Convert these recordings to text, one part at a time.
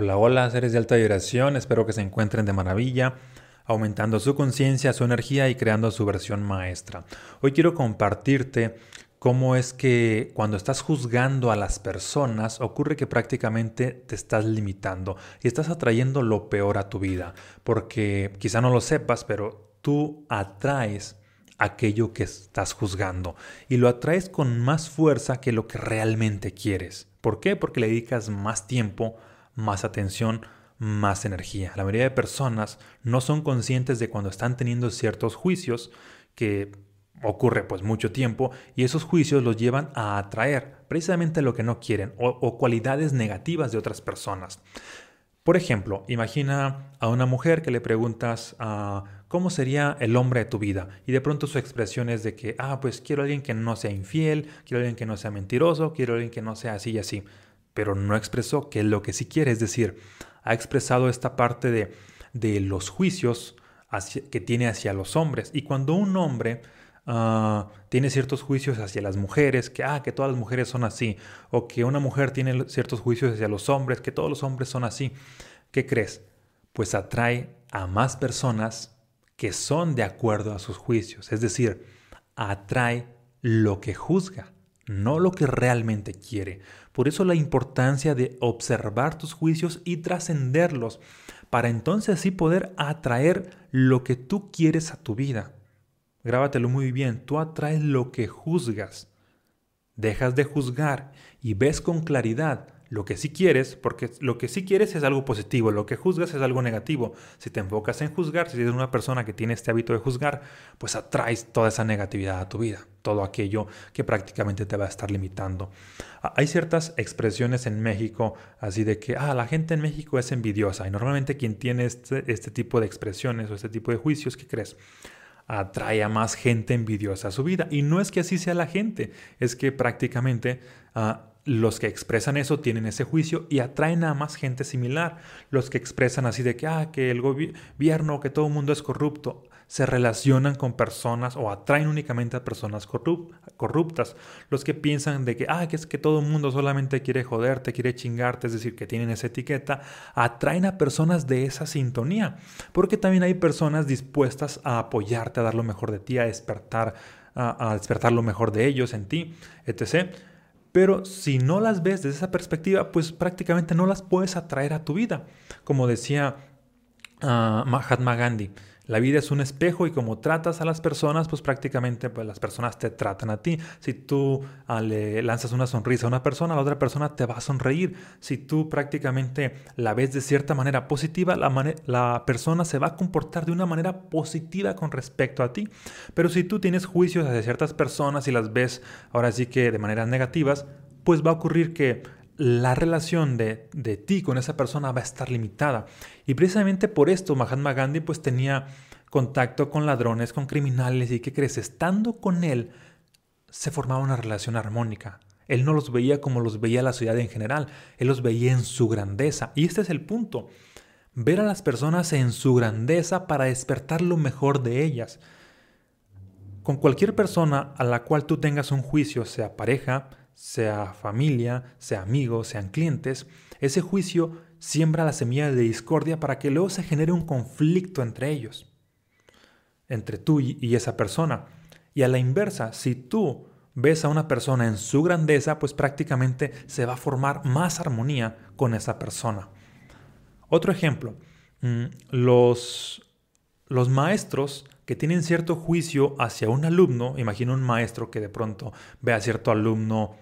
Hola, hola, seres de alta vibración, espero que se encuentren de maravilla, aumentando su conciencia, su energía y creando su versión maestra. Hoy quiero compartirte cómo es que cuando estás juzgando a las personas ocurre que prácticamente te estás limitando y estás atrayendo lo peor a tu vida, porque quizá no lo sepas, pero tú atraes aquello que estás juzgando y lo atraes con más fuerza que lo que realmente quieres. ¿Por qué? Porque le dedicas más tiempo más atención, más energía. La mayoría de personas no son conscientes de cuando están teniendo ciertos juicios que ocurre pues mucho tiempo y esos juicios los llevan a atraer precisamente lo que no quieren o, cualidades negativas de otras personas. Por ejemplo, imagina a una mujer que le preguntas ah, cómo sería el hombre de tu vida y de pronto su expresión es de que, ah, pues quiero a alguien que no sea infiel, quiero a alguien que no sea mentiroso, quiero a alguien que no sea así y así pero no expresó que lo que sí quiere, es decir, ha expresado esta parte de, de los juicios que tiene hacia los hombres. Y cuando un hombre ah, tiene ciertos juicios hacia las mujeres, que, ah, que todas las mujeres son así, o que una mujer tiene ciertos juicios hacia los hombres, que todos los hombres son así, ¿qué crees? Pues atrae a más personas que son de acuerdo a sus juicios, es decir, atrae lo que juzga no lo que realmente quiere. Por eso la importancia de observar tus juicios y trascenderlos, para entonces así poder atraer lo que tú quieres a tu vida. Grábatelo muy bien, tú atraes lo que juzgas. Dejas de juzgar y ves con claridad lo que sí quieres, porque lo que sí quieres es algo positivo, lo que juzgas es algo negativo. Si te enfocas en juzgar, si eres una persona que tiene este hábito de juzgar, pues atraes toda esa negatividad a tu vida, todo aquello que prácticamente te va a estar limitando. Ah, hay ciertas expresiones en México así de que, ah, la gente en México es envidiosa y normalmente quien tiene este, este tipo de expresiones o este tipo de juicios, ¿qué crees? atrae a más gente envidiosa a su vida. Y no es que así sea la gente, es que prácticamente ah, los que expresan eso tienen ese juicio y atraen a más gente similar. Los que expresan así de que, ah, que el gobierno, que todo el mundo es corrupto, se relacionan con personas o atraen únicamente a personas corruptas. Los que piensan de que, ah, que es que todo el mundo solamente quiere joderte, quiere chingarte, es decir, que tienen esa etiqueta, atraen a personas de esa sintonía. Porque también hay personas dispuestas a apoyarte, a dar lo mejor de ti, a despertar, a, a despertar lo mejor de ellos en ti, etc. Pero si no las ves desde esa perspectiva, pues prácticamente no las puedes atraer a tu vida. Como decía ah, Mahatma Gandhi, la vida es un espejo y como tratas a las personas, pues prácticamente pues, las personas te tratan a ti. Si tú ah, le lanzas una sonrisa a una persona, la otra persona te va a sonreír. Si tú prácticamente la ves de cierta manera positiva, la, la persona se va a comportar de una manera positiva con respecto a ti. Pero si tú tienes juicios hacia ciertas personas y las ves ahora sí que de maneras negativas, pues va a ocurrir que la relación de, de, ti con esa persona va a estar limitada. Y precisamente por esto Mahatma Gandhi pues tenía contacto con ladrones, con criminales y que crees, estando con él se formaba una relación armónica. Él no los veía como los veía la ciudad en general, él los veía en su grandeza. Y este es el punto, ver a las personas en su grandeza para despertar lo mejor de ellas. Con cualquier persona a la cual tú tengas un juicio, sea pareja, sea familia, sea amigos, sean clientes, ese juicio siembra la semilla de discordia para que luego se genere un conflicto entre ellos, entre tú y esa persona. Y a la inversa, si tú ves a una persona en su grandeza, pues prácticamente se va a formar más armonía con esa persona. Otro ejemplo, mm, los, los maestros que tienen cierto juicio hacia un alumno, imagino un maestro que de pronto ve a cierto alumno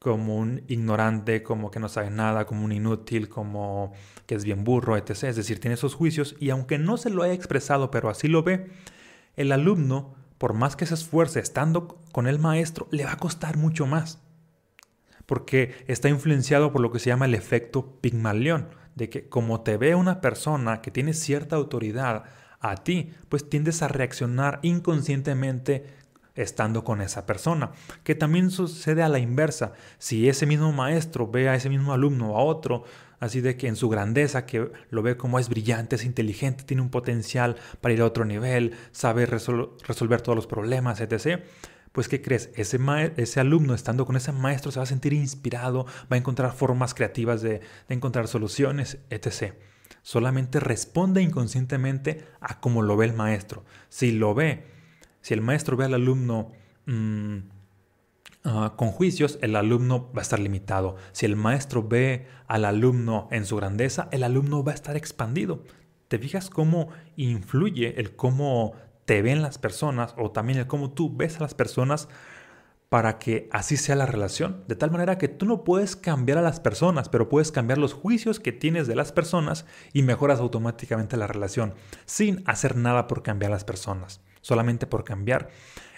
como un ignorante, como que no sabe nada, como un inútil, como que es bien burro, etc. Es decir, tiene esos juicios y aunque no se lo haya expresado, pero así lo ve, el alumno, por más que se esfuerce estando con el maestro, le va a costar mucho más. Porque está influenciado por lo que se llama el efecto Pigmalión, de que como te ve una persona que tiene cierta autoridad a ti, pues tiendes a reaccionar inconscientemente estando con esa persona. Que también sucede a la inversa. Si ese mismo maestro ve a ese mismo alumno o a otro, así de que en su grandeza, que lo ve como es brillante, es inteligente, tiene un potencial para ir a otro nivel, sabe resolver todos los problemas, etc., pues ¿qué crees? Ese, ese alumno estando con ese maestro se va a sentir inspirado, va a encontrar formas creativas de, encontrar soluciones, etc. Solamente responde inconscientemente a cómo lo ve el maestro. Si lo ve, si el maestro ve al alumno... Mm, ah, con juicios, el alumno va a estar limitado. Si el maestro ve al alumno en su grandeza, el alumno va a estar expandido. ¿Te fijas cómo influye el cómo te ven las personas o también el cómo tú ves a las personas para que así sea la relación? De tal manera que tú no puedes cambiar a las personas, pero puedes cambiar los juicios que tienes de las personas y mejoras automáticamente la relación sin hacer nada por cambiar a las personas, solamente por cambiar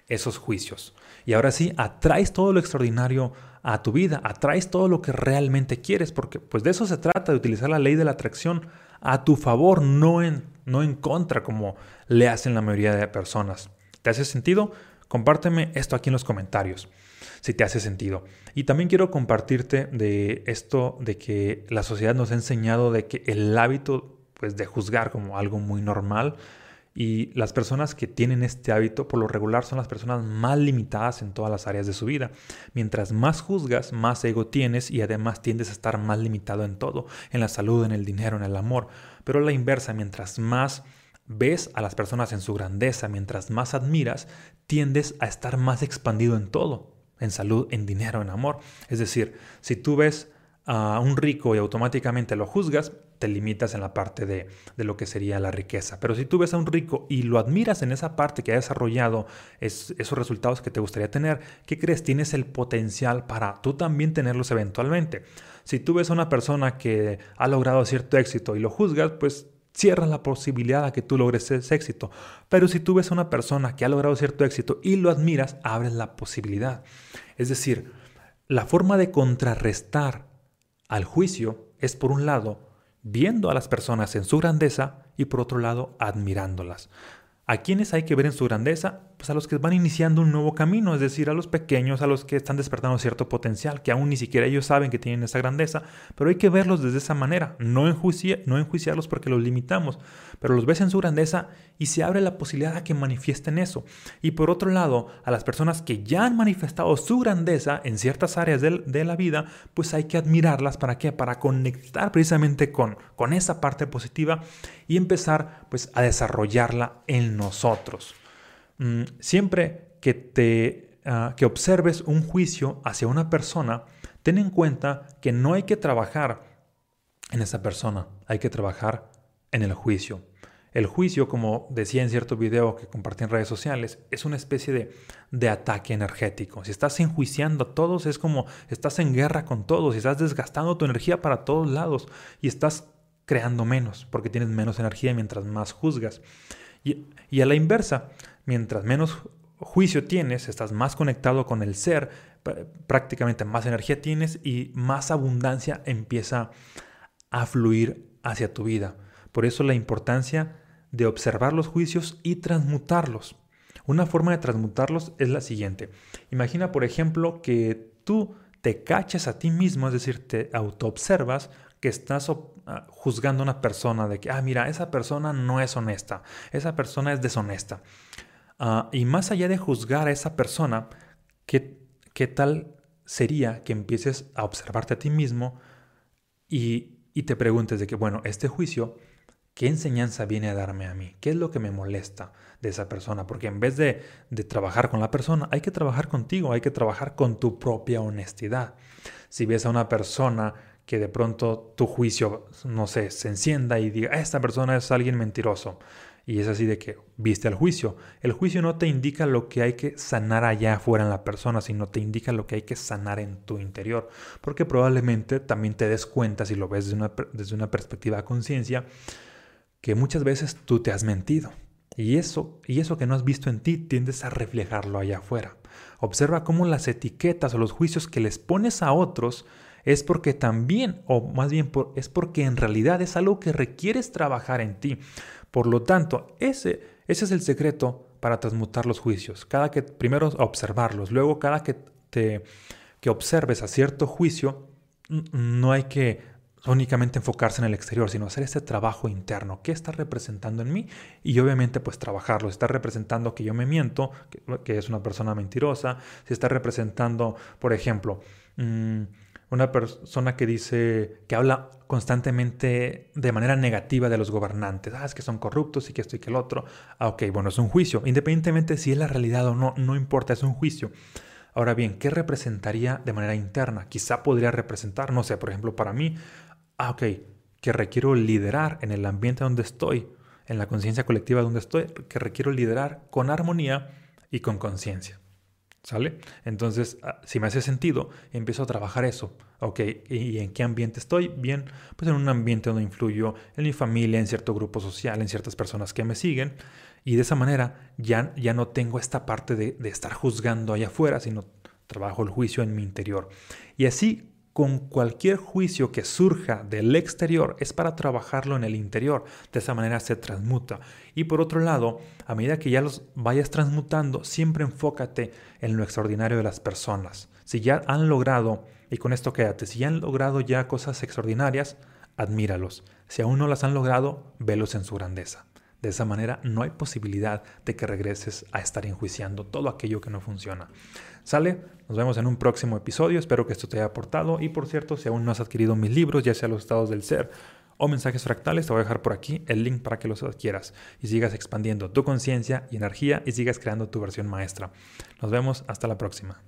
esos juicios. Y ahora sí, atraes todo lo extraordinario a tu vida, atraes todo lo que realmente quieres, porque pues de eso se trata, de utilizar la ley de la atracción a tu favor, no en, no en contra como le hacen la mayoría de personas. ¿Te hace sentido? Compárteme esto aquí en los comentarios, si te hace sentido. Y también quiero compartirte de esto de que la sociedad nos ha enseñado de que el hábito pues, de juzgar como algo muy normal y las personas que tienen este hábito por lo regular son las personas más limitadas en todas las áreas de su vida. Mientras más juzgas, más ego tienes y además tiendes a estar más limitado en todo, en la salud, en el dinero, en el amor. Pero la inversa, mientras más ves a las personas en su grandeza, mientras más admiras, tiendes a estar más expandido en todo, en salud, en dinero, en amor. Es decir, si tú ves a un rico y automáticamente lo juzgas, te limitas en la parte de, lo que sería la riqueza. Pero si tú ves a un rico y lo admiras en esa parte que ha desarrollado esos resultados que te gustaría tener, ¿qué crees? Tienes el potencial para tú también tenerlos eventualmente. Si tú ves a una persona que ha logrado cierto éxito y lo juzgas, pues cierra la posibilidad a que tú logres ese éxito. Pero si tú ves a una persona que ha logrado cierto éxito y lo admiras, abres la posibilidad. Es decir, la forma de contrarrestar al juicio es por un lado viendo a las personas en su grandeza y por otro lado admirándolas. ¿A quiénes hay que ver en su grandeza? Pues a los que van iniciando un nuevo camino, es decir, a los pequeños, a los que están despertando cierto potencial, que aún ni siquiera ellos saben que tienen esa grandeza, pero hay que verlos desde esa manera, no, no enjuiciarlos porque los limitamos, pero los ves en su grandeza y se abre la posibilidad a que manifiesten eso. Y por otro lado, a las personas que ya han manifestado su grandeza en ciertas áreas de, la vida, pues hay que admirarlas, ¿para qué? Para conectar precisamente con, con esa parte positiva y empezar pues a desarrollarla en nosotros. Mm, siempre que te ah, que observes un juicio hacia una persona, ten en cuenta que no hay que trabajar en esa persona, hay que trabajar en el juicio. El juicio, como decía en cierto video que compartí en redes sociales, es una especie de, de, ataque energético. Si estás enjuiciando a todos, es como estás en guerra con todos y estás desgastando tu energía para todos lados y estás creando menos, porque tienes menos energía mientras más juzgas. Y, a la inversa, mientras menos juicio tienes, estás más conectado con el ser, prácticamente más energía tienes y más abundancia empieza a fluir hacia tu vida. Por eso la importancia de observar los juicios y transmutarlos. Una forma de transmutarlos es la siguiente. Imagina, por ejemplo, que tú te caches a ti mismo, es decir, te autoobservas que estás ah, juzgando a una persona de que, ah, mira, esa persona no es honesta, esa persona es deshonesta. Ah, y más allá de juzgar a esa persona, ¿qué, ¿qué, tal sería que empieces a observarte a ti mismo y, y te preguntes de que, bueno, este juicio, ¿qué enseñanza viene a darme a mí? ¿Qué es lo que me molesta de esa persona? Porque en vez de, de trabajar con la persona, hay que trabajar contigo, hay que trabajar con tu propia honestidad. Si ves a una persona que de pronto tu juicio, no sé, se encienda y diga, esta persona es alguien mentiroso. Y es así de que viste el juicio. El juicio no te indica lo que hay que sanar allá afuera en la persona, sino te indica lo que hay que sanar en tu interior. Porque probablemente también te des cuenta, si lo ves desde una, desde una perspectiva de conciencia, que muchas veces tú te has mentido. Y eso, y eso que no has visto en ti tiendes a reflejarlo allá afuera. Observa cómo las etiquetas o los juicios que les pones a otros es porque también, o más bien es porque en realidad es algo que requieres trabajar en ti. Por lo tanto, ese, ese es el secreto para transmutar los juicios. Cada que, primero observarlos, luego cada que te que observes a cierto juicio, no hay que únicamente enfocarse en el exterior, sino hacer este trabajo interno. ¿Qué está representando en mí? Y obviamente pues trabajarlo. Si está representando que yo me miento, que, es una persona mentirosa. Si está representando, por ejemplo, mm, una persona que dice, que habla constantemente de manera negativa de los gobernantes. Ah, es que son corruptos y que esto y que el otro. Ah, ok, bueno, es un juicio. Independientemente si es la realidad o no, no importa, es un juicio. Ahora bien, ¿qué representaría de manera interna? Quizá podría representar, no sé, por ejemplo, para mí, ah, ok, que requiero liderar en el ambiente donde estoy, en la conciencia colectiva donde estoy, que requiero liderar con armonía y con conciencia. ¿Sale? Entonces, ah, si me hace sentido, empiezo a trabajar eso. Ok, ¿y en qué ambiente estoy? Bien, pues en un ambiente donde influyo en mi familia, en cierto grupo social, en ciertas personas que me siguen. Y de esa manera ya, ya no tengo esta parte de, de estar juzgando allá afuera, sino trabajo el juicio en mi interior. Y así con cualquier juicio que surja del exterior es para trabajarlo en el interior. De esa manera se transmuta. Y por otro lado, a medida que ya los vayas transmutando, siempre enfócate en lo extraordinario de las personas. Si ya han logrado, y con esto quédate, si ya han logrado ya cosas extraordinarias, admíralos. Si aún no las han logrado, velos en su grandeza. De esa manera no hay posibilidad de que regreses a estar enjuiciando todo aquello que no funciona. ¿Sale? Nos vemos en un próximo episodio. Espero que esto te haya aportado. Y por cierto, si aún no has adquirido mis libros, ya sea los estados del ser o mensajes fractales, te voy a dejar por aquí el link para que los adquieras y sigas expandiendo tu conciencia y energía y sigas creando tu versión maestra. Nos vemos hasta la próxima.